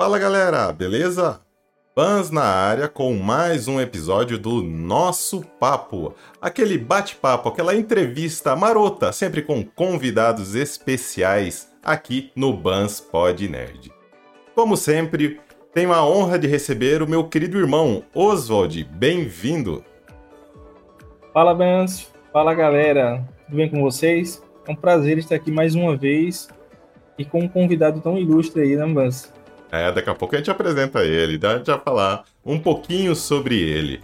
Fala galera, beleza? Fãs na área com mais um episódio do Nosso Papo. Aquele bate-papo, aquela entrevista marota, sempre com convidados especiais aqui no Bans Pod Nerd. Como sempre, tenho a honra de receber o meu querido irmão Oswald. Bem-vindo! Fala, Bans! Fala, galera! Tudo bem com vocês? É um prazer estar aqui mais uma vez e com um convidado tão ilustre aí, né, Bans? É, daqui a pouco a gente apresenta ele, dá já falar um pouquinho sobre ele.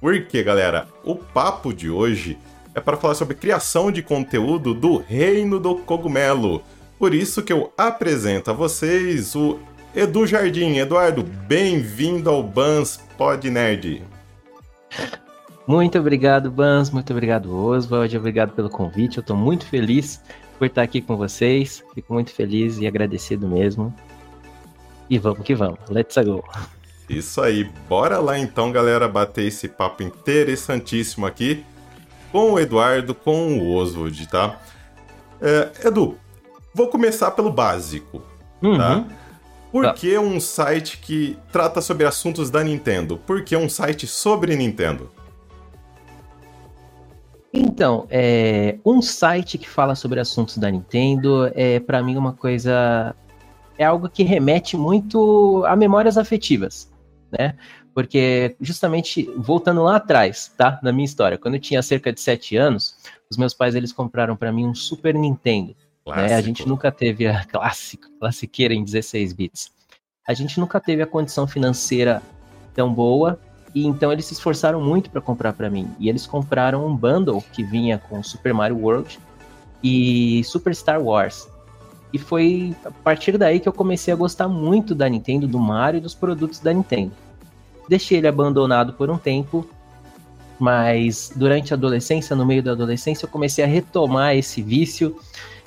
Porque, galera, o papo de hoje é para falar sobre criação de conteúdo do Reino do Cogumelo. Por isso que eu apresento a vocês o Edu Jardim. Eduardo, bem-vindo ao Bans Pod Nerd. Muito obrigado, Bans. Muito obrigado, Oswald. Obrigado pelo convite. Eu estou muito feliz por estar aqui com vocês. Fico muito feliz e agradecido mesmo. E vamos que vamos. Let's go. Isso aí. Bora lá então, galera, bater esse papo interessantíssimo aqui com o Eduardo, com o Oswald, tá? É, Edu, vou começar pelo básico, uhum. tá? Por tá. que um site que trata sobre assuntos da Nintendo? Por que um site sobre Nintendo? Então, é, um site que fala sobre assuntos da Nintendo é para mim uma coisa é algo que remete muito a memórias afetivas, né? Porque justamente voltando lá atrás, tá, na minha história, quando eu tinha cerca de sete anos, os meus pais eles compraram para mim um Super Nintendo. Né? A gente nunca teve a clássica, classiqueira em 16 bits. A gente nunca teve a condição financeira tão boa e então eles se esforçaram muito para comprar para mim. E eles compraram um bundle que vinha com Super Mario World e Super Star Wars. E foi a partir daí que eu comecei a gostar muito da Nintendo, do Mario e dos produtos da Nintendo. Deixei ele abandonado por um tempo, mas durante a adolescência, no meio da adolescência, eu comecei a retomar esse vício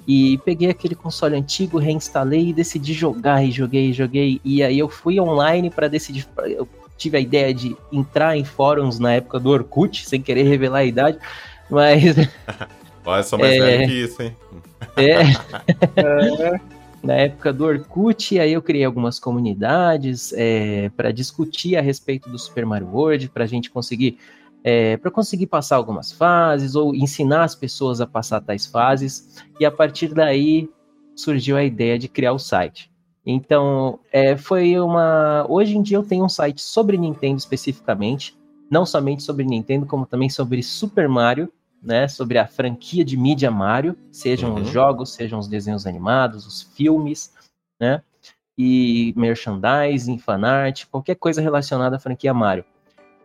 e peguei aquele console antigo, reinstalei e decidi jogar e joguei, joguei. E aí eu fui online para decidir. Tive a ideia de entrar em fóruns na época do Orkut, sem querer revelar a idade, mas. Olha, só mais é... velho que isso, hein? É. é. Na época do Orkut, aí eu criei algumas comunidades é, para discutir a respeito do Super Mario World, para a gente conseguir é, para conseguir passar algumas fases ou ensinar as pessoas a passar tais fases. E a partir daí surgiu a ideia de criar o site. Então, é, foi uma. Hoje em dia eu tenho um site sobre Nintendo especificamente, não somente sobre Nintendo, como também sobre Super Mario né, sobre a franquia de mídia Mario, sejam uhum. os jogos, sejam os desenhos animados, os filmes, né, e merchandising, fanart, qualquer coisa relacionada à franquia Mario.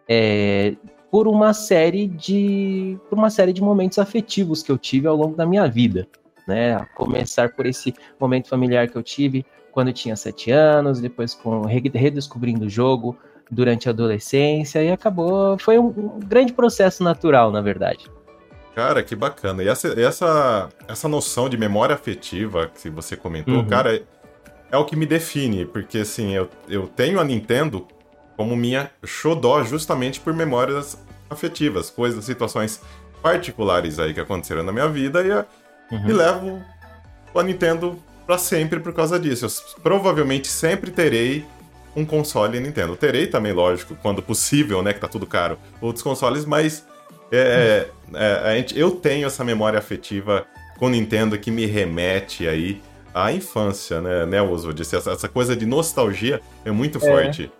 É, por uma série de por uma série de momentos afetivos que eu tive ao longo da minha vida, né, a começar por esse momento familiar que eu tive quando tinha sete anos, depois com redescobrindo o jogo durante a adolescência e acabou foi um, um grande processo natural, na verdade. Cara, que bacana. E essa, essa, essa noção de memória afetiva que você comentou, uhum. cara, é, é, o que me define. Porque, assim, eu, eu tenho a Nintendo como minha xodó justamente por memórias afetivas, coisas, situações particulares aí que aconteceram na minha vida e, uhum. e levo a Nintendo para sempre por causa disso. Eu provavelmente sempre terei um console Nintendo. Terei também, lógico, quando possível, né, que tá tudo caro, outros consoles, mas é, é, gente, eu tenho essa memória afetiva com Nintendo que me remete aí à infância, né, né Oswald? Essa, essa coisa de nostalgia é muito é. forte.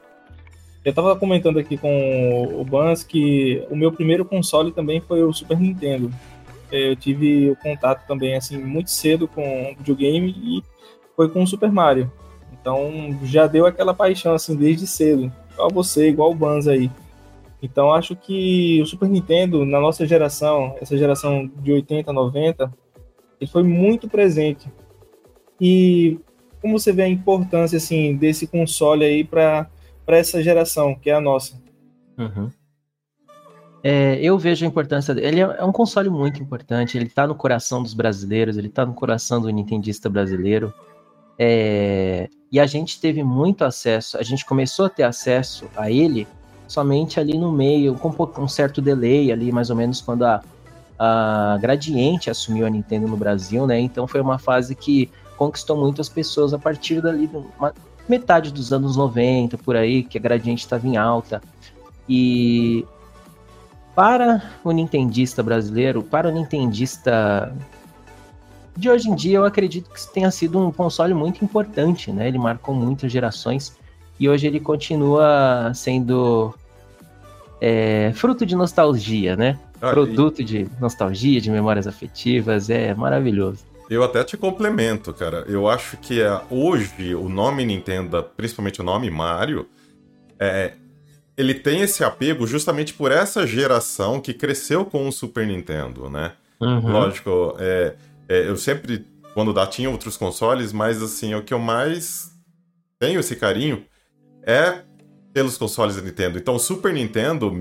Eu tava comentando aqui com o Bans que o meu primeiro console também foi o Super Nintendo. É, eu tive o contato também, assim, muito cedo com videogame e foi com o Super Mario. Então já deu aquela paixão, assim, desde cedo. Igual você, igual o Bans aí. Então acho que o Super Nintendo, na nossa geração, essa geração de 80, 90, ele foi muito presente. E como você vê a importância assim desse console aí para essa geração, que é a nossa? Uhum. É, eu vejo a importância dele. Ele é, é um console muito importante. Ele está no coração dos brasileiros, ele está no coração do nintendista brasileiro. É, e a gente teve muito acesso, a gente começou a ter acesso a ele somente ali no meio, com um certo delay ali, mais ou menos quando a, a Gradiente assumiu a Nintendo no Brasil, né? Então foi uma fase que conquistou muitas pessoas a partir dali, metade dos anos 90, por aí, que a Gradiente estava em alta. E para o nintendista brasileiro, para o nintendista de hoje em dia, eu acredito que tenha sido um console muito importante, né? Ele marcou muitas gerações e hoje ele continua sendo é, fruto de nostalgia, né? Ah, Produto e... de nostalgia, de memórias afetivas, é maravilhoso. Eu até te complemento, cara. Eu acho que é, hoje o nome Nintendo, principalmente o nome Mario, é, ele tem esse apego justamente por essa geração que cresceu com o Super Nintendo, né? Uhum. Lógico, é, é, eu sempre, quando dá, tinha outros consoles, mas assim, o que eu mais tenho esse carinho é pelos consoles da Nintendo. Então, o Super Nintendo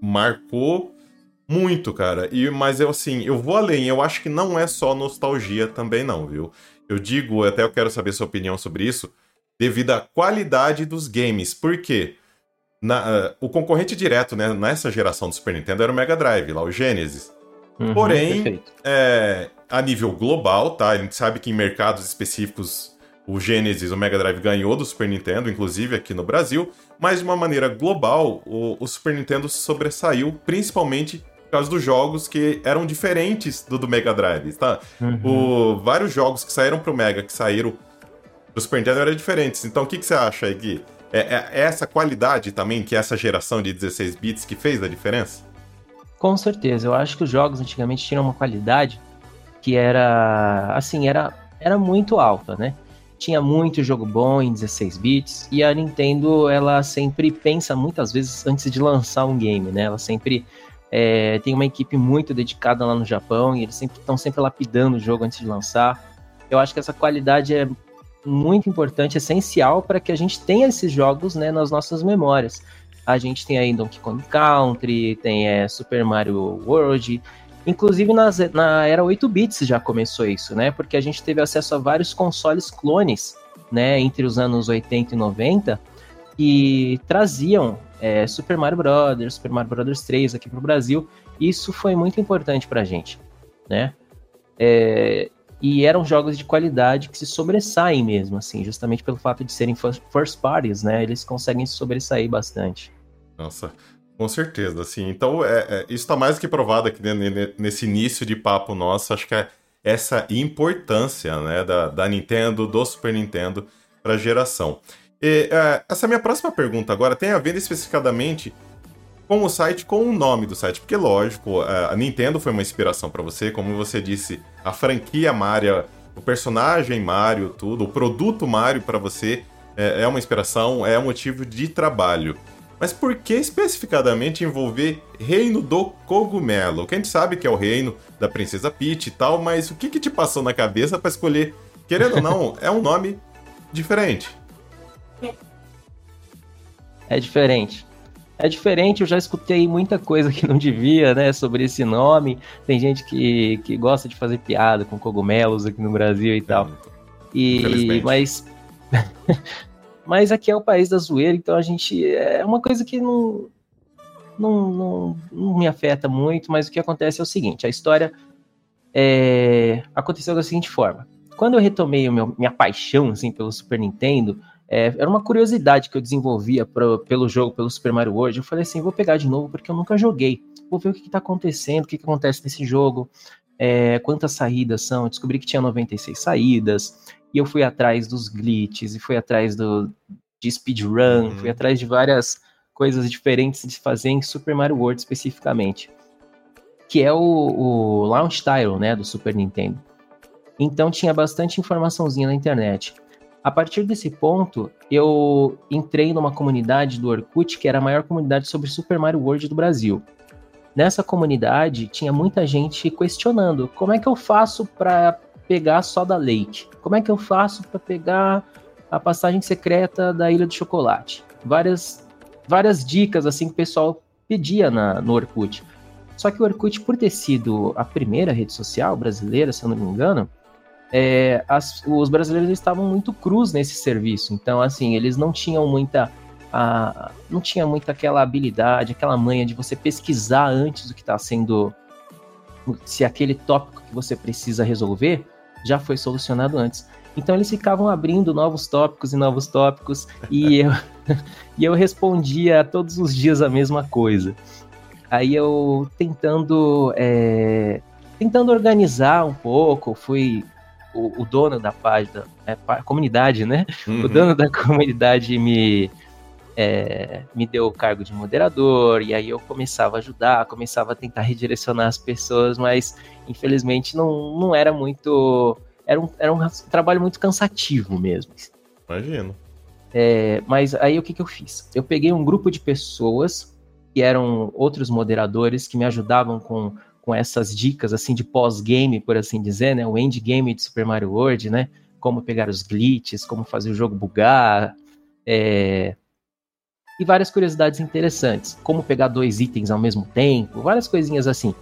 marcou muito, cara. E mas eu assim, eu vou além. Eu acho que não é só nostalgia também não, viu? Eu digo, até eu quero saber sua opinião sobre isso, devido à qualidade dos games. Por quê? Na, uh, o concorrente direto né, nessa geração do Super Nintendo era o Mega Drive, lá o Genesis. Uhum, Porém, é, a nível global, tá? A gente sabe que em mercados específicos o Genesis, o Mega Drive ganhou do Super Nintendo, inclusive aqui no Brasil, mas de uma maneira global, o, o Super Nintendo sobressaiu principalmente por causa dos jogos que eram diferentes do do Mega Drive, tá? Uhum. O, vários jogos que saíram pro Mega, que saíram do Super Nintendo eram diferentes. Então o que, que você acha aí, Gui? É, é, é essa qualidade também, que essa geração de 16 bits que fez a diferença? Com certeza, eu acho que os jogos antigamente tinham uma qualidade que era assim, era, era muito alta, né? Tinha muito jogo bom em 16 bits e a Nintendo ela sempre pensa muitas vezes antes de lançar um game, né? Ela sempre é, tem uma equipe muito dedicada lá no Japão e eles sempre estão sempre lapidando o jogo antes de lançar. Eu acho que essa qualidade é muito importante, essencial para que a gente tenha esses jogos né, nas nossas memórias. A gente tem aí Donkey Kong Country, tem é, Super Mario World, Inclusive nas, na era 8 bits já começou isso, né? Porque a gente teve acesso a vários consoles clones, né? Entre os anos 80 e 90, que traziam é, Super Mario Bros., Super Mario Bros. 3 aqui para o Brasil. Isso foi muito importante para a gente, né? É, e eram jogos de qualidade que se sobressaem mesmo, assim, justamente pelo fato de serem first parties, né? Eles conseguem se sobressair bastante. Nossa, com certeza, assim. Então, é, é, isso está mais que provado aqui nesse início de papo nosso. Acho que é essa importância né, da, da Nintendo, do Super Nintendo para a geração. E, é, essa minha próxima pergunta agora tem a ver especificadamente com o site, com o nome do site, porque lógico, a Nintendo foi uma inspiração para você, como você disse, a franquia Mario, o personagem Mario, tudo, o produto Mario para você é, é uma inspiração, é um motivo de trabalho. Mas por que especificadamente envolver Reino do Cogumelo? Que a gente sabe que é o reino da Princesa Peach e tal, mas o que, que te passou na cabeça para escolher? Querendo ou não, é um nome diferente. É diferente. É diferente, eu já escutei muita coisa que não devia, né, sobre esse nome. Tem gente que, que gosta de fazer piada com cogumelos aqui no Brasil e tal. E, mas Mas aqui é o país da zoeira, então a gente. É uma coisa que não, não, não, não me afeta muito, mas o que acontece é o seguinte: a história é, aconteceu da seguinte forma. Quando eu retomei meu, minha paixão assim, pelo Super Nintendo, é, era uma curiosidade que eu desenvolvia pro, pelo jogo, pelo Super Mario World. Eu falei assim: vou pegar de novo porque eu nunca joguei. Vou ver o que, está acontecendo, o que, que acontece nesse jogo, é, quantas saídas são. Eu descobri que tinha 96 saídas. E eu fui atrás dos glitches, e fui atrás do, de speedrun, uhum. fui atrás de várias coisas diferentes de fazer em Super Mario World especificamente. Que é o, o Launch Title, né, do Super Nintendo. Então tinha bastante informaçãozinha na internet. A partir desse ponto, eu entrei numa comunidade do Orkut, que era a maior comunidade sobre Super Mario World do Brasil. Nessa comunidade, tinha muita gente questionando como é que eu faço para pegar só da Lake? Como é que eu faço para pegar a passagem secreta da Ilha do Chocolate? Várias, várias dicas assim que o pessoal pedia na, no Orkut. Só que o Orkut, por ter sido a primeira rede social brasileira, se eu não me engano, é, as, os brasileiros estavam muito crus nesse serviço. Então, assim, eles não tinham muita. A, não tinha muita aquela habilidade, aquela manha de você pesquisar antes do que está sendo se aquele tópico que você precisa resolver já foi solucionado antes. Então eles ficavam abrindo novos tópicos e novos tópicos e eu, e eu respondia todos os dias a mesma coisa. Aí eu tentando é, tentando organizar um pouco, fui o, o dono da página, é, comunidade, né? Uhum. O dono da comunidade me é, me deu o cargo de moderador, e aí eu começava a ajudar, começava a tentar redirecionar as pessoas, mas infelizmente não, não era muito. Era um, era um trabalho muito cansativo mesmo. Imagino. É, mas aí o que, que eu fiz? Eu peguei um grupo de pessoas que eram outros moderadores que me ajudavam com, com essas dicas assim de pós-game, por assim dizer, né? O endgame de Super Mario World, né? Como pegar os glitches, como fazer o jogo bugar, é, e várias curiosidades interessantes, como pegar dois itens ao mesmo tempo, várias coisinhas assim.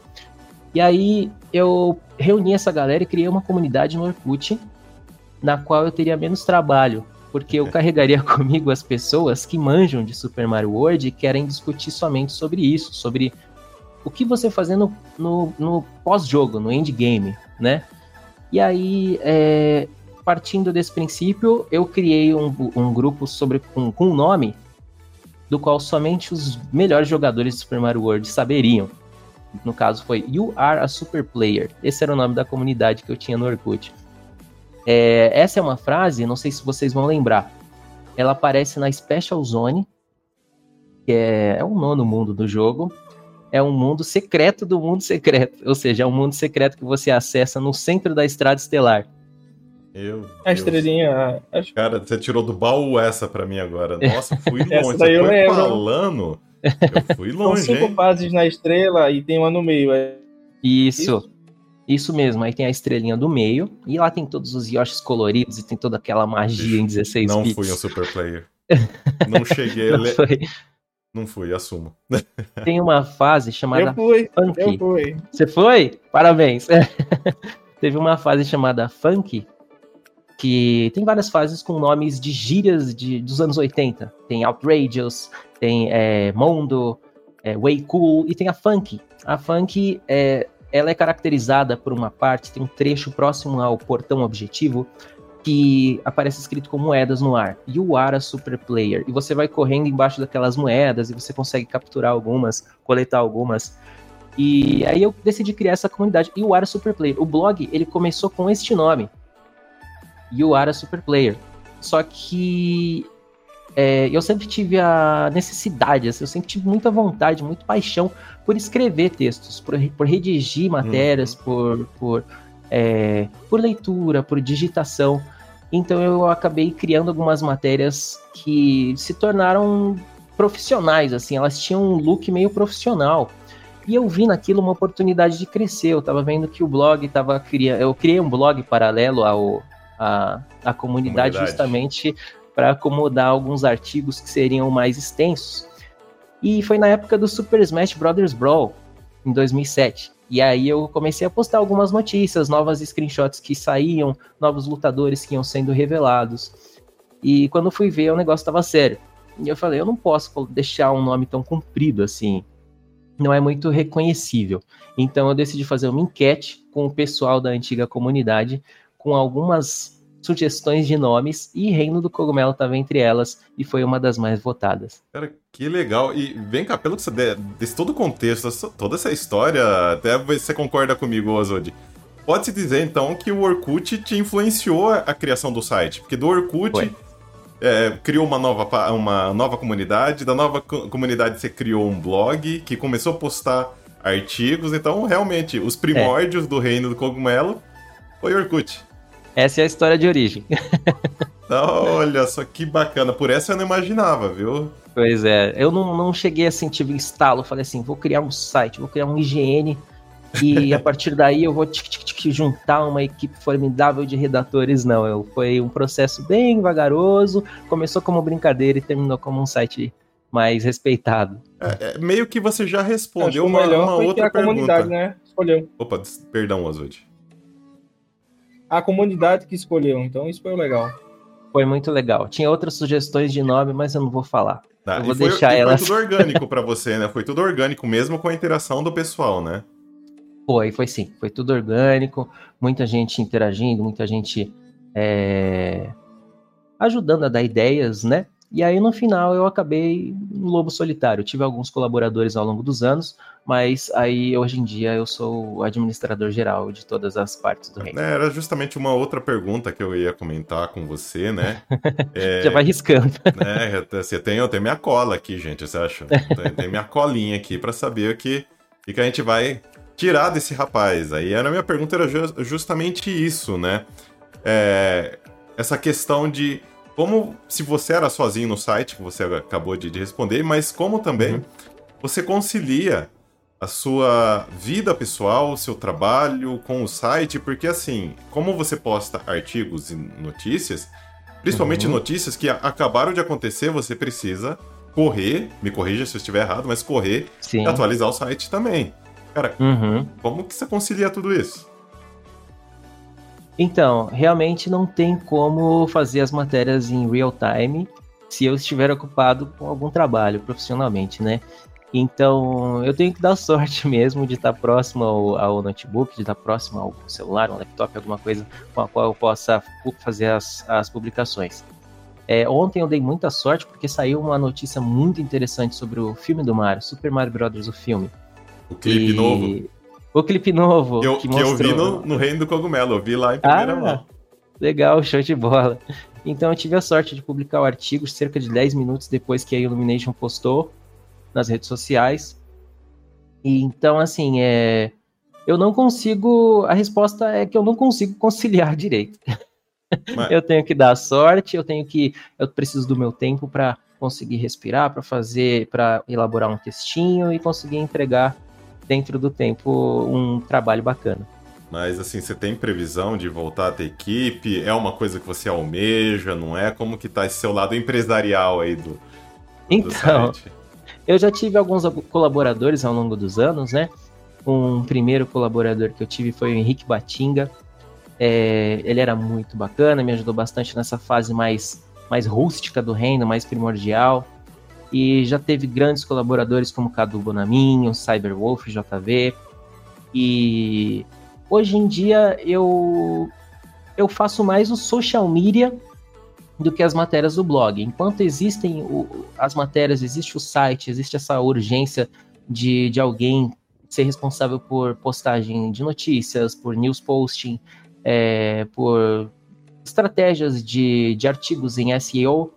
E aí eu reuni essa galera e criei uma comunidade no Orkut, na qual eu teria menos trabalho, porque eu carregaria comigo as pessoas que manjam de Super Mario World e querem discutir somente sobre isso, sobre o que você fazer no, no, no pós-jogo, no endgame, né? E aí, é, partindo desse princípio, eu criei um, um grupo sobre com, com um nome do qual somente os melhores jogadores de Super Mario World saberiam. No caso foi You Are a Super Player. Esse era o nome da comunidade que eu tinha no Orkut. É, essa é uma frase, não sei se vocês vão lembrar. Ela aparece na Special Zone, que é, é um nono mundo do jogo. É um mundo secreto do mundo secreto. Ou seja, é um mundo secreto que você acessa no centro da Estrada Estelar. Meu a estrelinha. Acho... Cara, você tirou do baú essa pra mim agora. Nossa, fui longe. essa daí eu lembro. falando. Eu fui longe. São cinco hein? fases na estrela e tem uma no meio. É... Isso. Isso. Isso mesmo, aí tem a estrelinha do meio, e lá tem todos os Yoshis coloridos e tem toda aquela magia em 16 Não bits. fui um super player. Não cheguei Não a ler. Foi. Não fui, assumo. Tem uma fase chamada eu fui, Funk. Eu fui. Você foi? Parabéns. Teve uma fase chamada Funk, que tem várias fases com nomes de gírias de, dos anos 80. Tem Outrageous, tem é, Mondo, é, Way Cool e tem a Funk. A Funk é, ela é caracterizada por uma parte, tem um trecho próximo ao portão objetivo que aparece escrito com moedas no ar. You are a super player. E você vai correndo embaixo daquelas moedas e você consegue capturar algumas, coletar algumas. E aí eu decidi criar essa comunidade. You are a super player. O blog, ele começou com este nome e o Ara Super Player. Só que é, eu sempre tive a necessidade, assim, eu sempre tive muita vontade, muita paixão por escrever textos, por, por redigir matérias, uhum. por, por, é, por leitura, por digitação. Então eu acabei criando algumas matérias que se tornaram profissionais, assim, elas tinham um look meio profissional. E eu vi naquilo uma oportunidade de crescer. Eu estava vendo que o blog estava criando. Eu criei um blog paralelo ao, a, a comunidade, comunidade. justamente para acomodar alguns artigos que seriam mais extensos. E foi na época do Super Smash Bros. Brawl, em 2007. E aí eu comecei a postar algumas notícias, novas screenshots que saíam, novos lutadores que iam sendo revelados. E quando fui ver, o negócio estava sério. E eu falei, eu não posso deixar um nome tão comprido assim. Não é muito reconhecível. Então eu decidi fazer uma enquete com o pessoal da antiga comunidade com algumas sugestões de nomes e Reino do Cogumelo estava entre elas e foi uma das mais votadas. Cara, que legal. E vem cá, pelo que você desse todo o contexto, toda essa história, até você concorda comigo, Ozodi. Pode-se dizer então que o Orkut te influenciou a criação do site, porque do Orkut é, criou uma nova, uma nova comunidade, da nova comunidade você criou um blog que começou a postar artigos, então realmente os primórdios é. do Reino do Cogumelo foi Orkut. Essa é a história de origem. Olha só que bacana. Por essa eu não imaginava, viu? Pois é. Eu não, não cheguei a sentir o instalo. Falei assim, vou criar um site, vou criar um IGN e a partir daí eu vou tic, tic, tic, juntar uma equipe formidável de redatores. Não, eu, foi um processo bem vagaroso. Começou como brincadeira e terminou como um site mais respeitado. É, é, meio que você já respondeu uma, uma outra pergunta. comunidade, né? Escolheu. Opa, perdão, Oswald a comunidade que escolheu. Então isso foi legal. Foi muito legal. Tinha outras sugestões de nome, mas eu não vou falar. Tá, eu vou foi, deixar elas. Foi tudo orgânico para você, né? Foi tudo orgânico, mesmo com a interação do pessoal, né? Foi, foi sim. Foi tudo orgânico, muita gente interagindo, muita gente é, ajudando a dar ideias, né? E aí no final eu acabei no Lobo Solitário. tive alguns colaboradores ao longo dos anos, mas aí hoje em dia eu sou o administrador geral de todas as partes do reino. É, era justamente uma outra pergunta que eu ia comentar com você, né? É, Já vai riscando. Né, você tem, eu tenho minha cola aqui, gente, você acha? Tem, tem minha colinha aqui para saber o que, o que a gente vai tirar desse rapaz. Aí a minha pergunta era justamente isso, né? É, essa questão de como se você era sozinho no site, que você acabou de, de responder, mas como também uhum. você concilia a sua vida pessoal, o seu trabalho com o site, porque assim, como você posta artigos e notícias, principalmente uhum. notícias que acabaram de acontecer, você precisa correr, me corrija se eu estiver errado, mas correr Sim. e atualizar o site também. Cara, uhum. como que você concilia tudo isso? Então, realmente não tem como fazer as matérias em real time se eu estiver ocupado com algum trabalho profissionalmente, né? Então, eu tenho que dar sorte mesmo de estar próximo ao, ao notebook, de estar próximo ao celular, um laptop, alguma coisa com a qual eu possa fazer as, as publicações. É, ontem eu dei muita sorte porque saiu uma notícia muito interessante sobre o filme do Mario, Super Mario Bros. o filme. O clipe e... novo? O clipe novo. Eu, que, que eu vi no, no, Reino do Cogumelo, eu vi lá em primeira ah, mão. Legal, show de bola. Então eu tive a sorte de publicar o artigo cerca de 10 minutos depois que a Illumination postou nas redes sociais. E então, assim, é... eu não consigo. A resposta é que eu não consigo conciliar direito. Mas... eu tenho que dar sorte, eu tenho que. Eu preciso do meu tempo para conseguir respirar, para fazer, para elaborar um textinho e conseguir entregar dentro do tempo um trabalho bacana. Mas assim, você tem previsão de voltar a ter equipe? É uma coisa que você almeja, não é? Como que tá esse seu lado empresarial aí do, então, do eu já tive alguns colaboradores ao longo dos anos, né? Um primeiro colaborador que eu tive foi o Henrique Batinga. É, ele era muito bacana, me ajudou bastante nessa fase mais, mais rústica do reino, mais primordial e já teve grandes colaboradores como Cadu Bonaminho, Cyberwolf, JV. E hoje em dia eu eu faço mais o social media do que as matérias do blog. Enquanto existem o, as matérias, existe o site, existe essa urgência de, de alguém ser responsável por postagem de notícias, por news posting, é, por estratégias de, de artigos em SEO,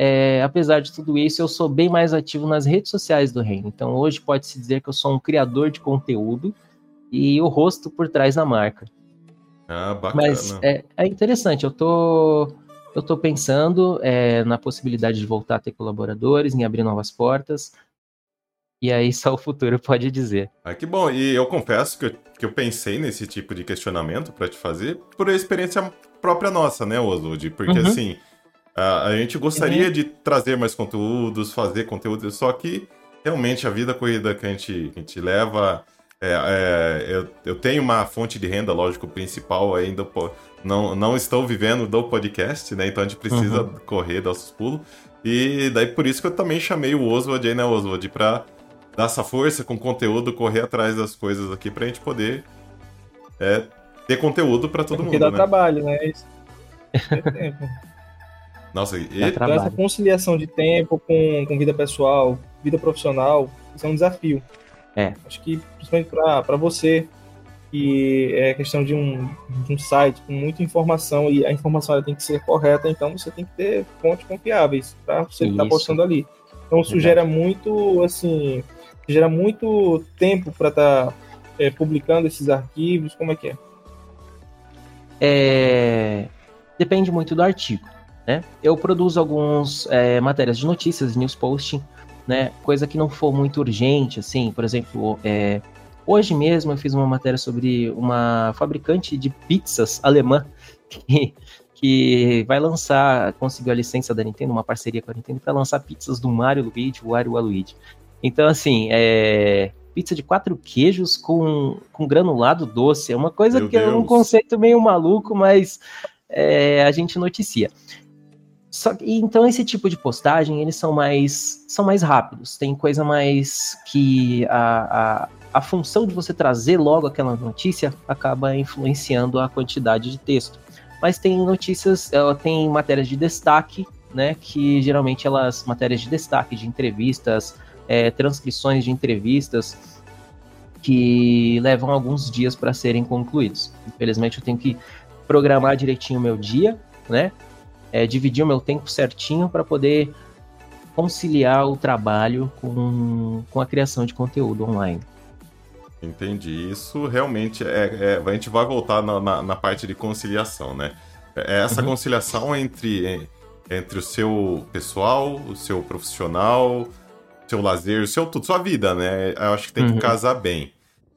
é, apesar de tudo isso, eu sou bem mais ativo nas redes sociais do Reino. Então, hoje pode-se dizer que eu sou um criador de conteúdo e o rosto por trás da marca. Ah, bacana. Mas é, é interessante, eu tô, eu tô pensando é, na possibilidade de voltar a ter colaboradores, em abrir novas portas. E aí só o futuro pode dizer. Ah, que bom. E eu confesso que eu, que eu pensei nesse tipo de questionamento para te fazer por experiência própria nossa, né, Oswald? Porque uhum. assim, a, a gente gostaria uhum. de trazer mais conteúdos, fazer conteúdo, só que realmente a vida corrida que a gente, que a gente leva. É, é, eu, eu, tenho uma fonte de renda, lógico, principal ainda. Não, não estou vivendo do podcast, né? Então a gente precisa uhum. correr, dar os pulos. E daí por isso que eu também chamei o Oswald aí, né, Oswald, pra dar essa força com conteúdo, correr atrás das coisas aqui pra gente poder é, ter conteúdo para todo é mundo. Porque dá né? trabalho, né? Isso. É tempo. Nossa, e... então, essa conciliação de tempo com, com vida pessoal, vida profissional, isso é um desafio. É. Acho que, principalmente para você, que é questão de um, de um site com muita informação e a informação ela tem que ser correta, então você tem que ter fontes confiáveis para você estar tá postando ali. Então isso gera muito, assim, gera muito tempo para estar tá, é, publicando esses arquivos, como é que é? é? Depende muito do artigo. Né? Eu produzo algumas é, matérias de notícias, news posting, né? Coisa que não for muito urgente, assim, por exemplo, é, hoje mesmo eu fiz uma matéria sobre uma fabricante de pizzas alemã que, que vai lançar, conseguiu a licença da Nintendo, uma parceria com a Nintendo, para lançar pizzas do Mario Luigi, o Wario Waluigi. Então, assim, é, pizza de quatro queijos com, com granulado doce. É uma coisa Meu que Deus. é um conceito meio maluco, mas é, a gente noticia. Só que, então esse tipo de postagem, eles são mais são mais rápidos, tem coisa mais que a, a a função de você trazer logo aquela notícia acaba influenciando a quantidade de texto. Mas tem notícias, ela tem matérias de destaque, né? Que geralmente elas matérias de destaque de entrevistas, é, transcrições de entrevistas que levam alguns dias para serem concluídos. Infelizmente eu tenho que programar direitinho o meu dia, né? É, dividir o meu tempo certinho para poder conciliar o trabalho com, com a criação de conteúdo online. Entendi. Isso realmente é. é a gente vai voltar na, na, na, parte de conciliação, né? É essa uhum. conciliação entre, entre o seu pessoal, o seu profissional, seu lazer, o seu tudo, sua vida, né? Eu acho que tem que uhum. casar bem.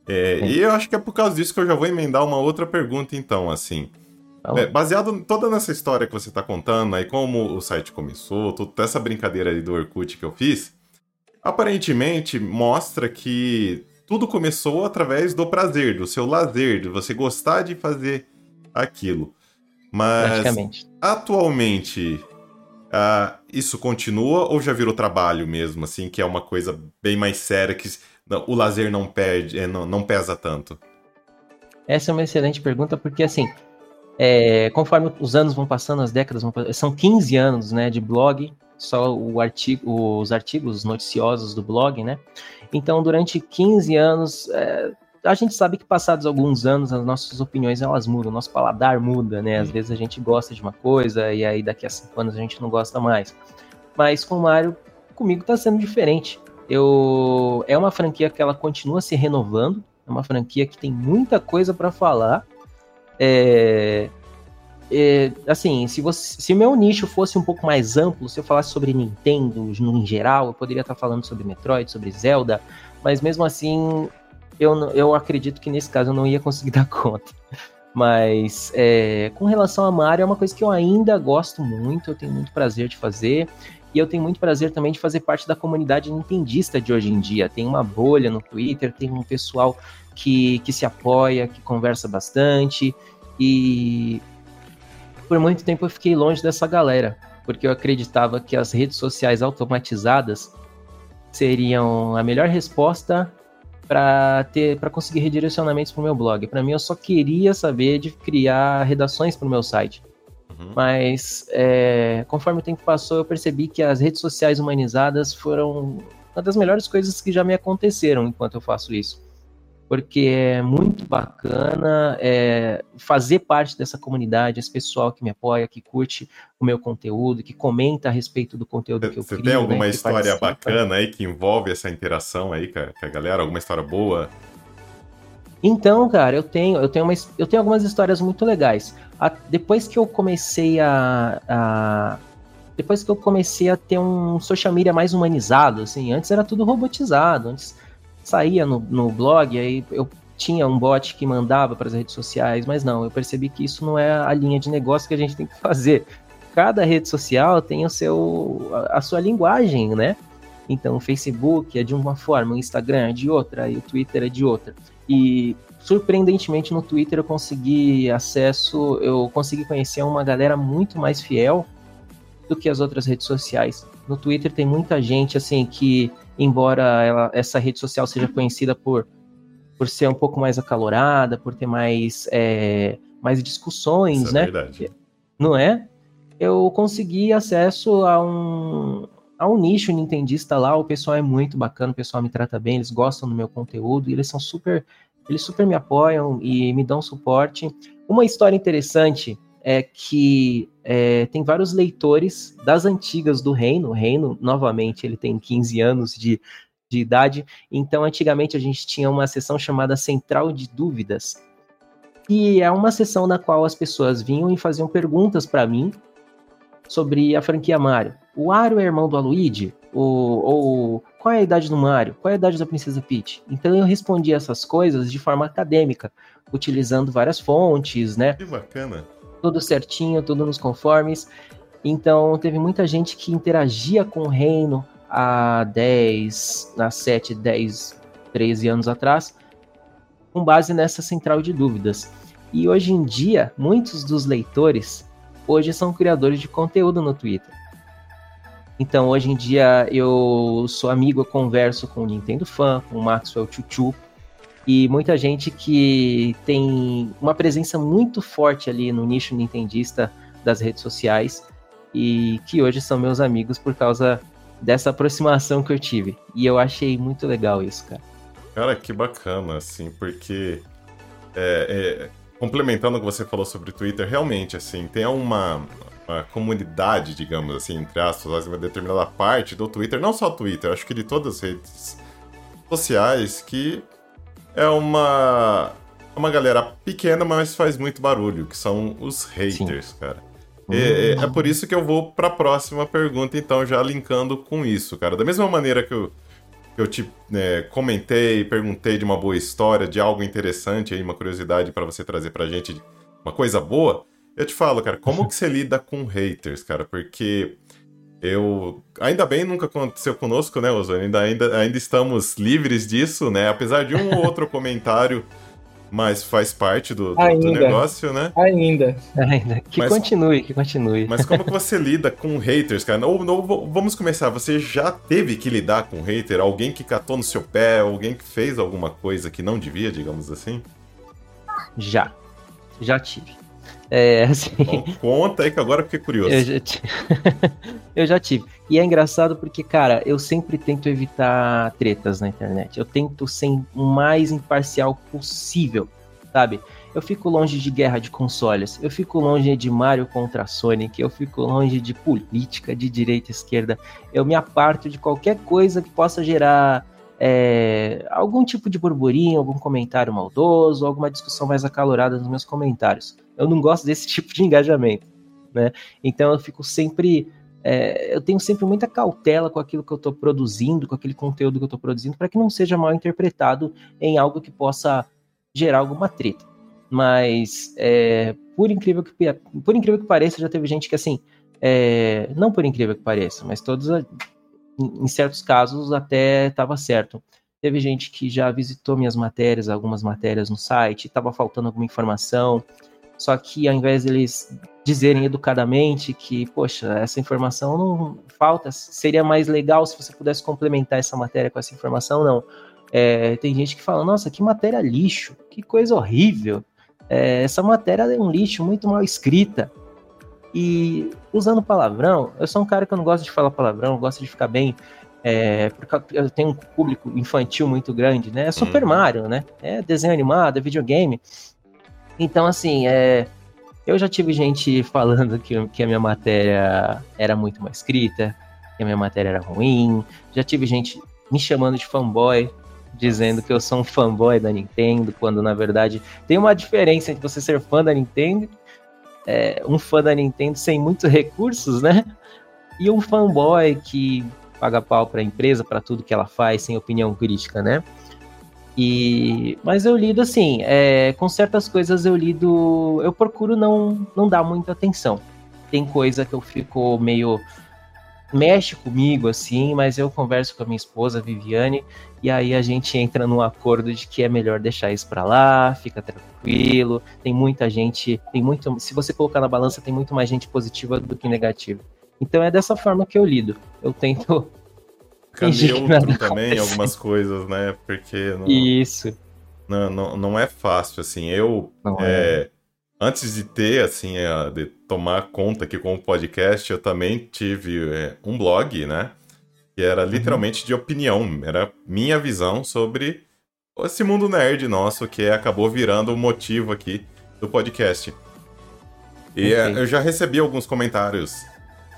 É, e eu acho que é por causa disso que eu já vou emendar uma outra pergunta, então, assim. É, baseado toda nessa história que você está contando, aí como o site começou, toda essa brincadeira aí do Orkut que eu fiz, aparentemente mostra que tudo começou através do prazer, do seu lazer, de você gostar de fazer aquilo. Mas atualmente uh, isso continua ou já virou trabalho mesmo, assim, que é uma coisa bem mais séria que o lazer não perde, é, não, não pesa tanto? Essa é uma excelente pergunta, porque assim, é, conforme os anos vão passando, as décadas vão passando, são 15 anos né, de blog, só artigo, os artigos noticiosos do blog, né? Então, durante 15 anos, é, a gente sabe que passados alguns anos, as nossas opiniões elas mudam, nosso paladar muda, né? Às vezes a gente gosta de uma coisa e aí daqui a cinco anos a gente não gosta mais. Mas com o Mario, comigo tá sendo diferente. Eu é uma franquia que ela continua se renovando, é uma franquia que tem muita coisa para falar. É, é, assim, se, você, se o meu nicho fosse um pouco mais amplo, se eu falasse sobre Nintendo em geral, eu poderia estar falando sobre Metroid, sobre Zelda, mas mesmo assim, eu, eu acredito que nesse caso eu não ia conseguir dar conta. Mas é, com relação a Mario, é uma coisa que eu ainda gosto muito, eu tenho muito prazer de fazer. E eu tenho muito prazer também de fazer parte da comunidade nintendista de hoje em dia. Tem uma bolha no Twitter, tem um pessoal que, que se apoia, que conversa bastante. E por muito tempo eu fiquei longe dessa galera, porque eu acreditava que as redes sociais automatizadas seriam a melhor resposta para ter para conseguir redirecionamentos para o meu blog. Para mim, eu só queria saber de criar redações para o meu site. Uhum. Mas é, conforme o tempo passou, eu percebi que as redes sociais humanizadas foram uma das melhores coisas que já me aconteceram enquanto eu faço isso porque é muito bacana é, fazer parte dessa comunidade, esse pessoal que me apoia, que curte o meu conteúdo, que comenta a respeito do conteúdo que eu Você crio. Tem alguma né, história bacana aí que envolve essa interação aí com a, com a galera? Alguma história boa? Então, cara, eu tenho, eu tenho, uma, eu tenho algumas histórias muito legais. A, depois que eu comecei a, a, depois que eu comecei a ter um social media mais humanizado, assim, antes era tudo robotizado, antes saía no, no blog, aí eu tinha um bot que mandava para as redes sociais, mas não, eu percebi que isso não é a linha de negócio que a gente tem que fazer. Cada rede social tem o seu, a, a sua linguagem, né? Então, o Facebook é de uma forma, o Instagram é de outra, e o Twitter é de outra. E surpreendentemente no Twitter eu consegui acesso, eu consegui conhecer uma galera muito mais fiel do que as outras redes sociais. No Twitter tem muita gente assim que embora ela, essa rede social seja conhecida por, por ser um pouco mais acalorada, por ter mais, é, mais discussões, Isso é né? É verdade. Não é? Eu consegui acesso a um, a um nicho nintendista lá, o pessoal é muito bacana, o pessoal me trata bem, eles gostam do meu conteúdo e eles são super, eles super me apoiam e me dão suporte. Uma história interessante é que é, tem vários leitores das antigas do Reino. O Reino, novamente, ele tem 15 anos de, de idade. Então, antigamente, a gente tinha uma sessão chamada Central de Dúvidas, que é uma sessão na qual as pessoas vinham e faziam perguntas para mim sobre a franquia Mario. O Wario é irmão do Aluigi? Ou, ou qual é a idade do Mario? Qual é a idade da Princesa Peach? Então eu respondia essas coisas de forma acadêmica, utilizando várias fontes, né? Que bacana tudo certinho, tudo nos conformes. Então teve muita gente que interagia com o reino há 10, há 7, 10, 13 anos atrás, com base nessa central de dúvidas. E hoje em dia, muitos dos leitores hoje são criadores de conteúdo no Twitter. Então, hoje em dia, eu sou amigo, eu converso com o Nintendo Fan, com o Maxwell Chuchu, E muita gente que tem uma presença muito forte ali no nicho nintendista das redes sociais e que hoje são meus amigos por causa dessa aproximação que eu tive. E eu achei muito legal isso, cara. Cara, que bacana, assim, porque é, é, complementando o que você falou sobre o Twitter, realmente, assim, tem uma, uma comunidade, digamos assim, entre aspas, uma determinada parte do Twitter, não só o Twitter, acho que de todas as redes sociais, que é uma, uma galera pequena, mas faz muito barulho, que são os haters, Sim. cara. É, é, por isso que eu vou para a próxima pergunta, então, já linkando com isso, cara. Da mesma maneira que eu, que eu te né, comentei, perguntei de uma boa história, de algo interessante aí, uma curiosidade para você trazer pra gente, uma coisa boa, eu te falo, cara, como que você lida com haters, cara? Porque eu. Ainda bem nunca aconteceu conosco, né, Ozone? Ainda, ainda, ainda estamos livres disso, né? Apesar de um ou outro comentário mas faz parte do, do, do, negócio, né? Ainda. Ainda. Que mas, continue, que continue. Mas como que você lida com haters, cara? Ou, ou, vamos começar. Você já teve que lidar com hater? Alguém que catou no seu pé? Alguém que fez alguma coisa que não devia, digamos assim? Já. Já tive. É, assim... Bom, conta aí que agora eu fiquei curioso. Eu já, tive. eu já tive. E é engraçado porque, cara, eu sempre tento evitar tretas na internet. Eu tento ser o mais imparcial possível, sabe? Eu fico longe de guerra de consoles, eu fico longe de Mario contra Sonic, eu fico longe de política, de direita e esquerda. Eu me aparto de qualquer coisa que possa gerar é, algum tipo de burburinho, algum comentário maldoso, alguma discussão mais acalorada nos meus comentários. Eu não gosto desse tipo de engajamento, né? Então eu fico sempre é, eu tenho sempre muita cautela com aquilo que eu estou produzindo, com aquele conteúdo que eu estou produzindo, para que não seja mal interpretado em algo que possa gerar alguma treta. Mas, é, por, incrível que, por incrível que pareça, já teve gente que, assim, é, não por incrível que pareça, mas todos, em certos casos, até estava certo. Teve gente que já visitou minhas matérias, algumas matérias no site, estava faltando alguma informação, só que ao invés deles dizerem educadamente que, poxa, essa informação não falta, seria mais legal se você pudesse complementar essa matéria com essa informação, não. É, tem gente que fala, nossa, que matéria lixo, que coisa horrível. É, essa matéria é um lixo, muito mal escrita. E usando palavrão, eu sou um cara que eu não gosto de falar palavrão, gosto de ficar bem. É, porque eu tenho um público infantil muito grande, né? É Super uhum. Mario, né? É desenho animado, é videogame. Então, assim, é, eu já tive gente falando que, que a minha matéria era muito mal escrita, que a minha matéria era ruim. Já tive gente me chamando de fanboy, dizendo que eu sou um fanboy da Nintendo, quando na verdade tem uma diferença entre você ser fã da Nintendo, é, um fã da Nintendo sem muitos recursos, né? E um fanboy que paga pau para a empresa, para tudo que ela faz, sem opinião crítica, né? E, mas eu lido assim, é, com certas coisas eu lido, eu procuro não, não dar muita atenção. Tem coisa que eu fico meio mexe comigo assim, mas eu converso com a minha esposa Viviane e aí a gente entra num acordo de que é melhor deixar isso para lá, fica tranquilo. Tem muita gente, tem muito, se você colocar na balança tem muito mais gente positiva do que negativa. Então é dessa forma que eu lido. Eu tento neutro também algumas coisas, né? Porque. Não, Isso. Não, não, não é fácil, assim. Eu. É, é. Antes de ter, assim, de tomar conta aqui com o podcast, eu também tive é, um blog, né? Que era uhum. literalmente de opinião. Era minha visão sobre esse mundo nerd nosso que acabou virando o motivo aqui do podcast. E okay. eu já recebi alguns comentários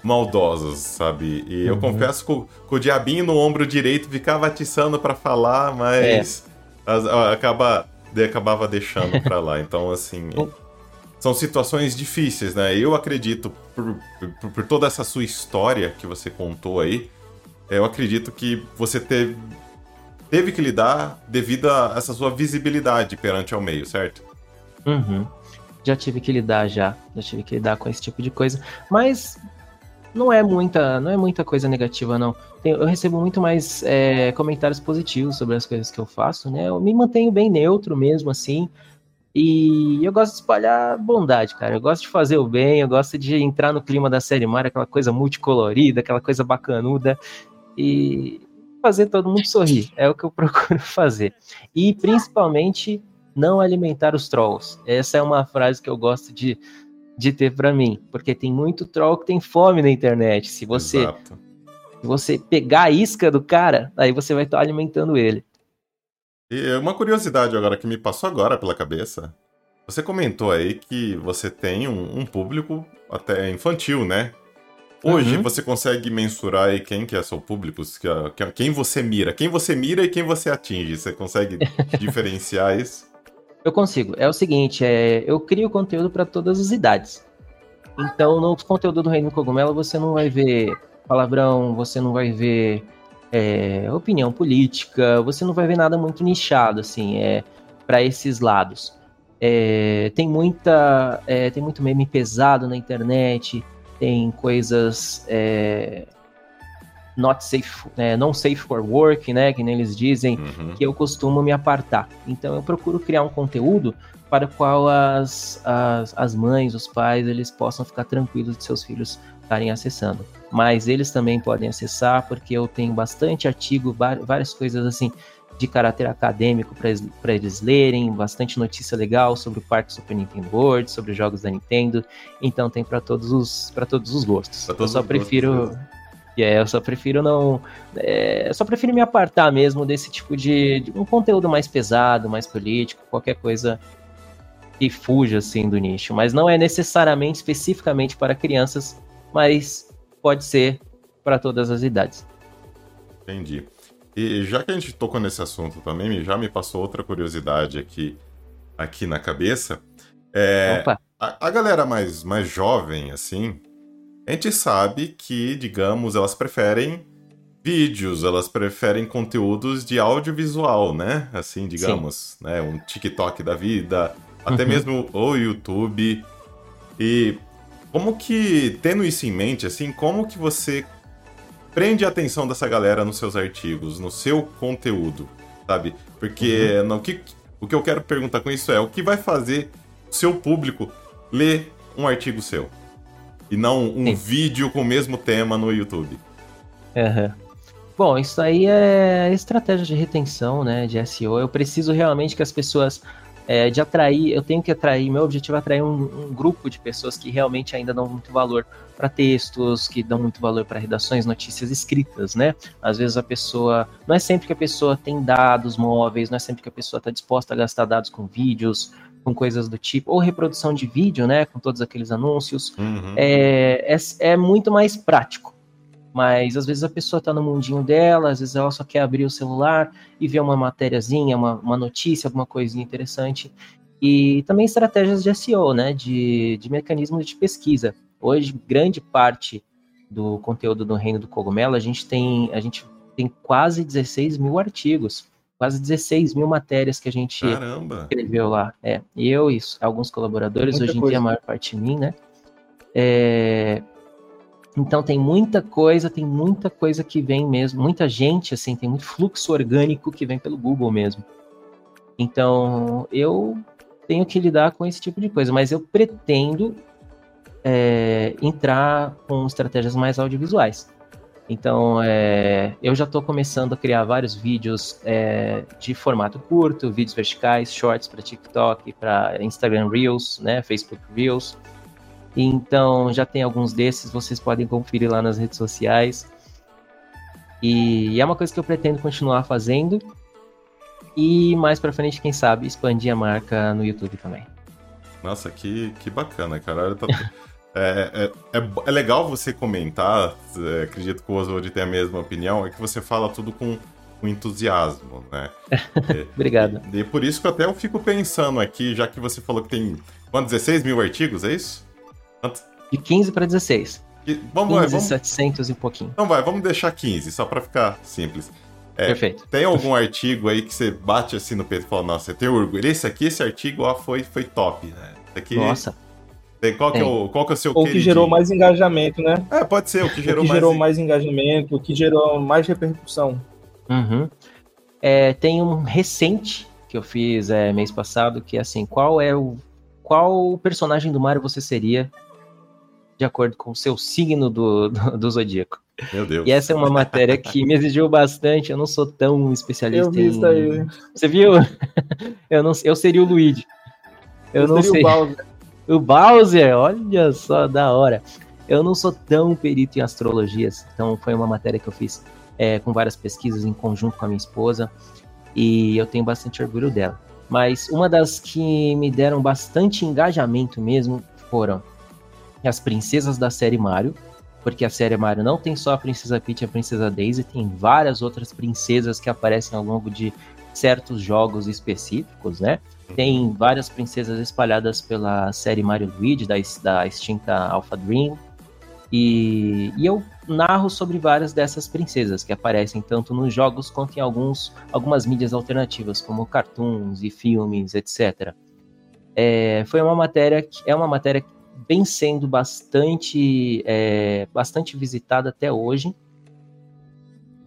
maldosos, sabe? E eu uhum. confesso que, que, o diabinho no ombro direito ficava atiçando para falar, mas é. as, acaba, de, acabava deixando para lá. Então, assim. são situações difíceis, né? Eu acredito, por, por, por, toda essa sua história que você contou aí, eu acredito que você teve, teve que lidar devido a essa sua visibilidade perante ao meio, certo? Uhum. Já tive que lidar, já. Já tive que lidar com esse tipo de coisa. Mas não é muita, não é muita coisa negativa, não. Eu recebo muito mais é, comentários positivos sobre as coisas que eu faço, né? Eu me mantenho bem neutro mesmo, assim. E eu gosto de espalhar bondade, cara. Eu gosto de fazer o bem, eu gosto de entrar no clima da série Mario, aquela coisa multicolorida, aquela coisa bacanuda. E fazer todo mundo sorrir. É o que eu procuro fazer. E principalmente não alimentar os trolls. Essa é uma frase que eu gosto de, de ter para mim, porque tem muito troll que tem fome na internet. Se você se você pegar a isca do cara, aí você vai estar alimentando ele. E uma curiosidade agora que me passou agora pela cabeça. Você comentou aí que você tem um, um público até infantil, né? Hoje uhum. você consegue mensurar aí quem que é seu público, quem você mira, quem você mira e quem você atinge. Você consegue diferenciar isso? Eu consigo. É o seguinte, é, eu crio conteúdo para todas as idades. Então, no conteúdo do Reino Cogumelo, você não vai ver palavrão, você não vai ver é, opinião política, você não vai ver nada muito nichado, assim, é, para esses lados. É, tem muita, é, tem muito meme pesado na internet, tem coisas é, not safe, é, não safe for work, né, que nem eles dizem, uhum. que eu costumo me apartar. Então eu procuro criar um conteúdo para o qual as, as, as mães, os pais, eles possam ficar tranquilos de seus filhos estarem acessando. Mas eles também podem acessar, porque eu tenho bastante artigo, várias coisas assim de caráter acadêmico para eles lerem, bastante notícia legal sobre o Parque Super Nintendo World, sobre jogos da Nintendo. Então tem para todos os para todos os gostos. Todos eu só prefiro gostos. Yeah, eu só prefiro não. É, eu só prefiro me apartar mesmo desse tipo de, de, um conteúdo mais pesado, mais político, qualquer coisa que fuja assim do nicho. Mas não é necessariamente especificamente para crianças, mas pode ser para todas as idades. Entendi. E já que a gente tocou nesse assunto também, já me passou outra curiosidade aqui, aqui na cabeça. É, Opa. A, a galera mais, mais jovem, assim, a gente sabe que, digamos, elas preferem vídeos, elas preferem conteúdos de audiovisual, né? Assim, digamos, Sim. né? Um TikTok da vida, até uhum. mesmo o YouTube. E como que, tendo isso em mente, assim, como que você prende a atenção dessa galera nos seus artigos, no seu conteúdo, sabe? Porque uhum. no, que, o que eu quero perguntar com isso é o que vai fazer o seu público ler um artigo seu e não um Sim. vídeo com o mesmo tema no YouTube. Uhum. Bom, isso aí é estratégia de retenção, né, de SEO. Eu preciso realmente que as pessoas é, de atrair, eu tenho que atrair, meu objetivo é atrair um, um grupo de pessoas que realmente ainda dão muito valor para textos, que dão muito valor para redações, notícias escritas, né? Às vezes a pessoa, não é sempre que a pessoa tem dados móveis, não é sempre que a pessoa está disposta a gastar dados com vídeos, com coisas do tipo, ou reprodução de vídeo, né, com todos aqueles anúncios, uhum. é, é, é muito mais prático. Mas às vezes a pessoa está no mundinho dela, às vezes ela só quer abrir o celular e ver uma matériazinha, uma, uma notícia, alguma coisinha interessante. E também estratégias de SEO, né? De, de mecanismos de pesquisa. Hoje, grande parte do conteúdo do Reino do Cogumelo, a gente tem, a gente tem quase 16 mil artigos, quase 16 mil matérias que a gente Caramba. escreveu lá. É, eu e alguns colaboradores, hoje em dia a maior parte de mim, né? É, então tem muita coisa, tem muita coisa que vem mesmo, muita gente, assim, tem muito fluxo orgânico que vem pelo Google mesmo. Então eu tenho que lidar com esse tipo de coisa, mas eu pretendo é, entrar com estratégias mais audiovisuais. Então, é, eu já estou começando a criar vários vídeos é, de formato curto, vídeos verticais, shorts para TikTok, para Instagram Reels, né, Facebook Reels. Então já tem alguns desses, vocês podem conferir lá nas redes sociais. E é uma coisa que eu pretendo continuar fazendo. E mais pra frente, quem sabe, expandir a marca no YouTube também. Nossa, que, que bacana, cara. Tô... É, é, é, é, legal você comentar, é, acredito que o Oswald tem a mesma opinião, é que você fala tudo com, com entusiasmo, né? Obrigado. E, e, por isso que até eu fico pensando aqui, já que você falou que tem quantos, 16 mil artigos, é isso? De 15 para 16. E, vamos 15, vamos... 700 e pouquinho. Então vai, vamos deixar 15, só para ficar simples. É, Perfeito. Tem algum artigo aí que você bate assim no peito e fala, nossa, você tem orgulho. Esse aqui, esse artigo, ó, foi, foi top, né? Esse aqui, nossa. Tem, qual, que é o, qual que é o seu Ou que gerou mais engajamento, né? É, pode ser, o que gerou, o que gerou mais... mais engajamento, o que gerou mais repercussão. Uhum. É, tem um recente que eu fiz é, mês passado, que é assim, qual é o qual personagem do Mario você seria de acordo com o seu signo do, do, do zodíaco. Meu Deus. E essa é uma matéria que me exigiu bastante. Eu não sou tão especialista eu vi em. Isso aí. Você viu? Eu, não, eu seria o Luigi. Eu, eu não sei. O Bowser. O Bowser, olha só, da hora. Eu não sou tão perito em astrologias, então foi uma matéria que eu fiz é, com várias pesquisas em conjunto com a minha esposa e eu tenho bastante orgulho dela. Mas uma das que me deram bastante engajamento mesmo foram as princesas da série Mario, porque a série Mario não tem só a Princesa Peach e a Princesa Daisy, tem várias outras princesas que aparecem ao longo de certos jogos específicos, né? Tem várias princesas espalhadas pela série Mario Luigi, da, da extinta Alpha Dream. E, e, eu narro sobre várias dessas princesas que aparecem tanto nos jogos quanto em alguns, algumas mídias alternativas, como cartoons e filmes, etc. É, foi uma matéria que é uma matéria que vem sendo bastante, é, bastante visitada até hoje.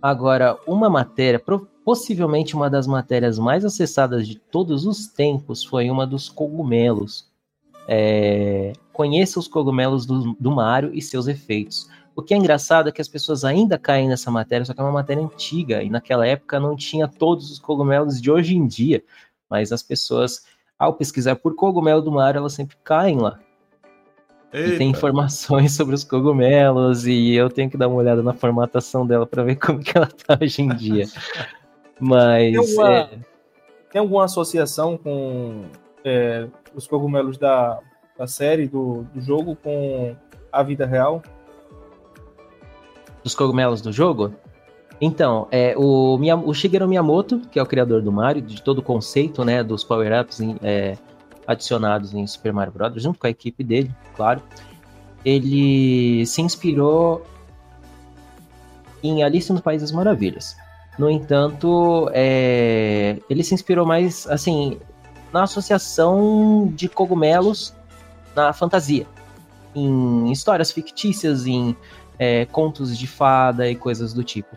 Agora, uma matéria, possivelmente uma das matérias mais acessadas de todos os tempos, foi uma dos cogumelos. É, conheça os cogumelos do, do Mario e seus efeitos. O que é engraçado é que as pessoas ainda caem nessa matéria, só que é uma matéria antiga, e naquela época não tinha todos os cogumelos de hoje em dia, mas as pessoas, ao pesquisar por cogumelo do Mario, elas sempre caem lá. Eita. E tem informações sobre os cogumelos, e eu tenho que dar uma olhada na formatação dela para ver como que ela tá hoje em dia. Mas. Tem alguma, é... tem alguma associação com é, os cogumelos da, da série, do, do jogo, com a vida real? Dos cogumelos do jogo? Então, é, o, o Shigeru Miyamoto, que é o criador do Mario, de todo o conceito né, dos power-ups é, adicionados em Super Mario Bros., junto com a equipe dele, claro, ele se inspirou em Alice no País das Maravilhas. No entanto, é, ele se inspirou mais, assim, na associação de cogumelos na fantasia, em histórias fictícias, em é, contos de fada e coisas do tipo.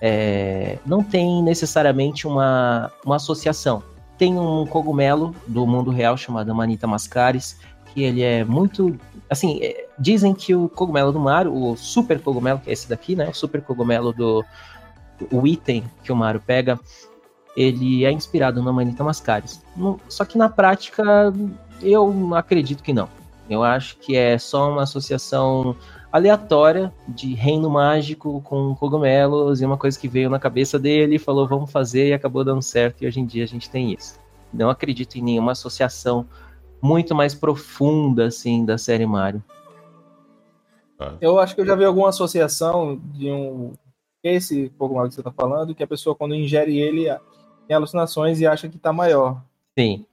É, não tem necessariamente uma, uma associação. Tem um cogumelo do mundo real chamado Manita Mascaris, que ele é muito. Assim, é, dizem que o cogumelo do Mario, o super cogumelo, que é esse daqui, né? O super cogumelo do. O item que o Mario pega, ele é inspirado na Manita Mascaris. Só que na prática, eu acredito que não. Eu acho que é só uma associação aleatória de reino mágico com cogumelos e uma coisa que veio na cabeça dele, falou vamos fazer e acabou dando certo e hoje em dia a gente tem isso. Não acredito em nenhuma associação muito mais profunda assim da série Mario. Ah. Eu acho que eu já vi alguma associação de um esse cogumelo que você está falando, que a pessoa quando ingere ele tem alucinações e acha que está maior. Sim.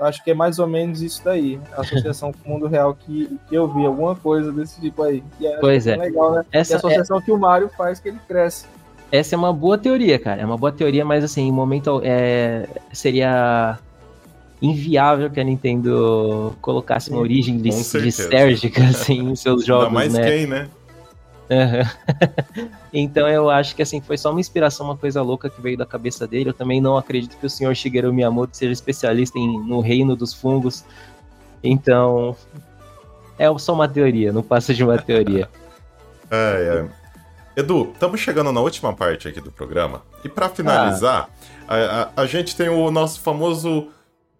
Eu acho que é mais ou menos isso daí, a associação com o mundo real que, que eu vi, alguma coisa desse tipo aí. É, pois é. legal, né? Essa e a associação é... que o Mario faz que ele cresce. Essa é uma boa teoria, cara. É uma boa teoria, mas assim, em momento é, seria inviável que a Nintendo colocasse uma origem lisérgica assim, em seus jogos, Ainda mais né? quem, né? então eu acho que assim foi só uma inspiração, uma coisa louca que veio da cabeça dele. Eu também não acredito que o senhor Shigeru Miyamoto seja especialista em, no reino dos fungos. Então é só uma teoria, não passa de uma teoria. é, é. Edu, estamos chegando na última parte aqui do programa. E para finalizar, ah. a, a, a gente tem o nosso famoso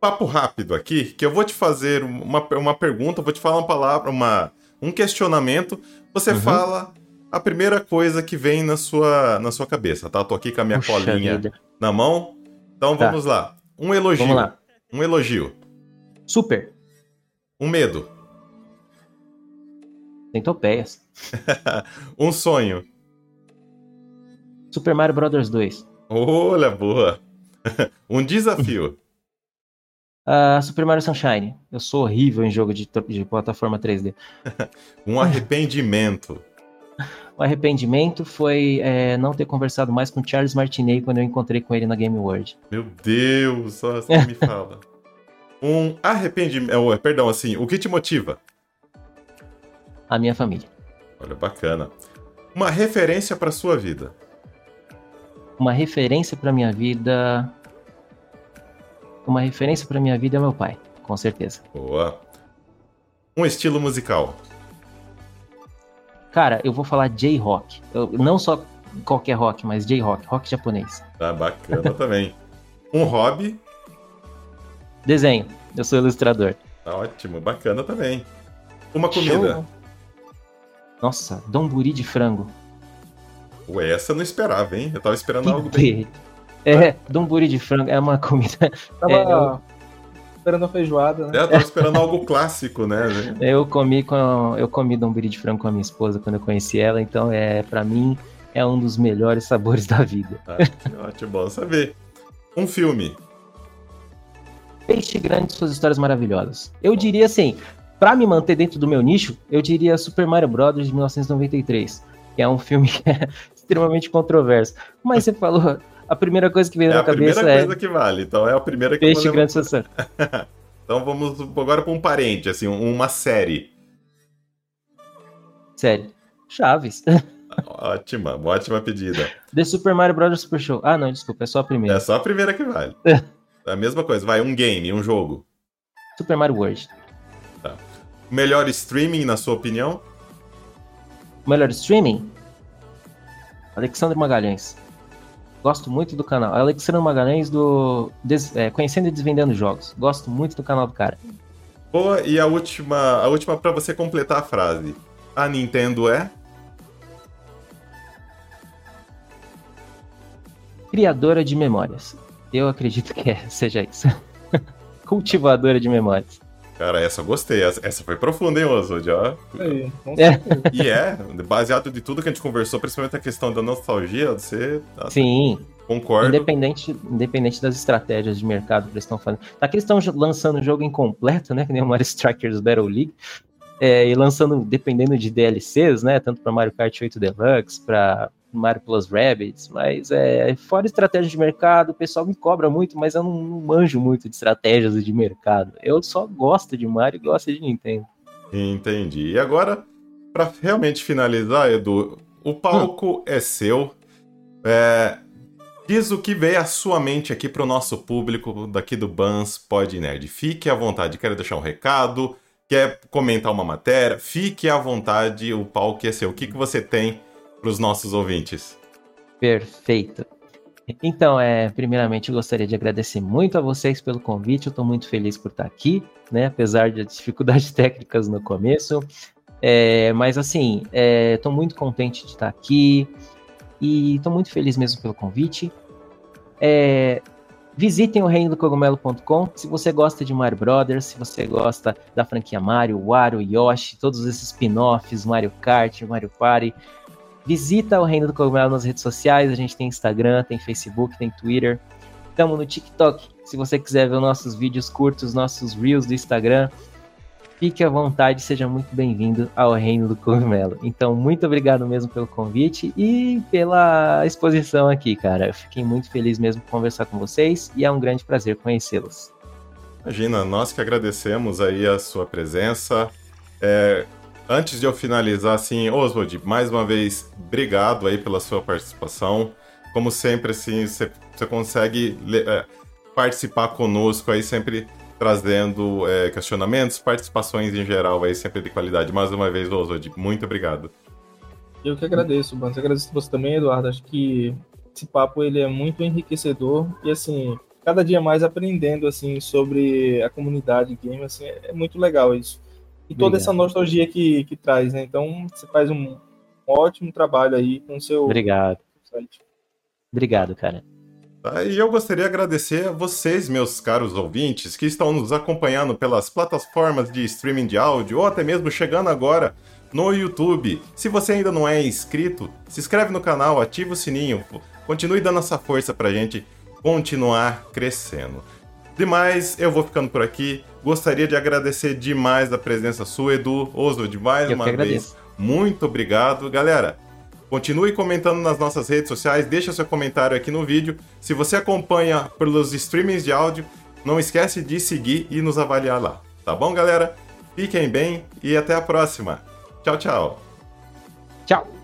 papo rápido aqui, que eu vou te fazer uma, uma pergunta, vou te falar uma palavra, uma, um questionamento. Você uhum. fala a primeira coisa que vem na sua, na sua cabeça, tá? tô aqui com a minha Puxa colinha vida. na mão. Então tá. vamos lá. Um elogio. Vamos lá. Um elogio. Super. Um medo. Centopeias. um sonho. Super Mario Bros 2. Olha, boa. um desafio. Uh, Super Mario Sunshine. Eu sou horrível em jogo de, de plataforma 3D. um arrependimento. o arrependimento foi é, não ter conversado mais com Charles Martinet quando eu encontrei com ele na Game World. Meu Deus, só você me fala. Um arrependimento. Oh, perdão, assim, o que te motiva? A minha família. Olha, bacana. Uma referência para sua vida. Uma referência para minha vida. Uma referência para minha vida é meu pai, com certeza. Boa. Um estilo musical. Cara, eu vou falar J-Rock. Não só qualquer rock, mas J-Rock, rock japonês. Tá bacana também. Um hobby? Desenho. Eu sou ilustrador. Tá ótimo, bacana também. Uma comida? Show. Nossa, donburi de frango. Ué, essa eu não esperava, hein? Eu tava esperando algo bem. É, donburi de frango é uma comida. Tava é, eu... esperando a feijoada, né? É, eu tava esperando algo clássico, né? Eu comi com eu comi donburi de frango com a minha esposa quando eu conheci ela, então é para mim é um dos melhores sabores da vida. Ah, ótimo, bom saber. Um filme. Peixe Grande suas histórias maravilhosas. Eu diria assim, para me manter dentro do meu nicho, eu diria Super Mario Bros. de 1993, que é um filme que é extremamente controverso. Mas você falou, a primeira coisa que veio é na cabeça é... a primeira coisa que vale, então é a primeira que Peixe Grande suas Então vamos agora para um parente, assim, uma série. Série. Chaves. Ótima, ótima pedida. The Super Mario Bros. Super Show. Ah, não, desculpa, é só a primeira. É só a primeira que vale. é a mesma coisa, vai, um game, um jogo. Super Mario World. Tá. Melhor streaming, na sua opinião? Melhor streaming? Alexandre Magalhães. Gosto muito do canal. Alexandre Magalhães do Des... é, Conhecendo e Desvendando Jogos. Gosto muito do canal do cara. Boa, e a última, a última para você completar a frase. A Nintendo é? criadora de memórias. Eu acredito que é, seja isso. Cultivadora de memórias. Cara, essa eu gostei. Essa foi profunda, hein, Oswald? é. E é, baseado de tudo que a gente conversou, principalmente a questão da nostalgia, você. Tá, Sim. Concordo. Independente, independente das estratégias de mercado que eles estão fazendo. Tá que eles estão lançando o jogo incompleto, né? Que nem o Mario Strikers Battle League. É, e lançando, dependendo de DLCs, né? Tanto para Mario Kart 8 Deluxe, para Mario Plus Rabbids, mas é fora estratégia de mercado, o pessoal me cobra muito, mas eu não, não manjo muito de estratégias de mercado. Eu só gosto de Mario e gosto de Nintendo. Entendi. E agora, para realmente finalizar, Edu, o palco hum. é seu. É, diz o que veio à sua mente aqui para o nosso público daqui do Bans Pod Nerd. Fique à vontade. Quer deixar um recado? Quer comentar uma matéria? Fique à vontade. O palco é seu. O que, que você tem? Para os nossos ouvintes. Perfeito. Então, é, primeiramente, eu gostaria de agradecer muito a vocês pelo convite. Eu estou muito feliz por estar aqui, né? Apesar de dificuldades técnicas no começo. É, mas, assim, estou é, muito contente de estar aqui e estou muito feliz mesmo pelo convite. É, visitem o reino do cogumelo.com se você gosta de Mario Brothers, se você gosta da franquia Mario, Wario, Yoshi, todos esses spin-offs, Mario Kart, Mario Party. Visita o Reino do Cogumelo nas redes sociais. A gente tem Instagram, tem Facebook, tem Twitter. Estamos no TikTok. Se você quiser ver os nossos vídeos curtos, nossos reels do Instagram, fique à vontade, seja muito bem-vindo ao Reino do Cogumelo. Então, muito obrigado mesmo pelo convite e pela exposição aqui, cara. Eu fiquei muito feliz mesmo por conversar com vocês e é um grande prazer conhecê-los. Imagina, nós que agradecemos aí a sua presença. É, Antes de eu finalizar, assim, Oswald, mais uma vez, obrigado aí pela sua participação. Como sempre, assim, você consegue é, participar conosco aí, sempre trazendo é, questionamentos, participações em geral aí, sempre de qualidade. Mais uma vez, Oswald, muito obrigado. Eu que agradeço, Bans. Agradeço você também, Eduardo. Acho que esse papo ele é muito enriquecedor e assim, cada dia mais aprendendo assim sobre a comunidade game, assim, é muito legal isso e toda essa nostalgia que, que traz, né? Então você faz um, ótimo trabalho aí com o seu Obrigado. site. Obrigado, cara. E eu gostaria de agradecer a vocês, meus caros ouvintes, que estão nos acompanhando pelas plataformas de streaming de áudio ou até mesmo chegando agora no YouTube. Se você ainda não é inscrito, se inscreve no canal, ativa o sininho, continue dando essa força pra gente continuar crescendo. Demais, eu vou ficando por aqui. Gostaria de agradecer demais a presença sua, Edu, Oswald, mais eu uma vez. Muito obrigado. Galera, continue comentando nas nossas redes sociais, deixa seu comentário aqui no vídeo. Se você acompanha pelos streamings de áudio, não esquece de seguir e nos avaliar lá. Tá bom, galera? Fiquem bem e até a próxima. Tchau, tchau. Tchau.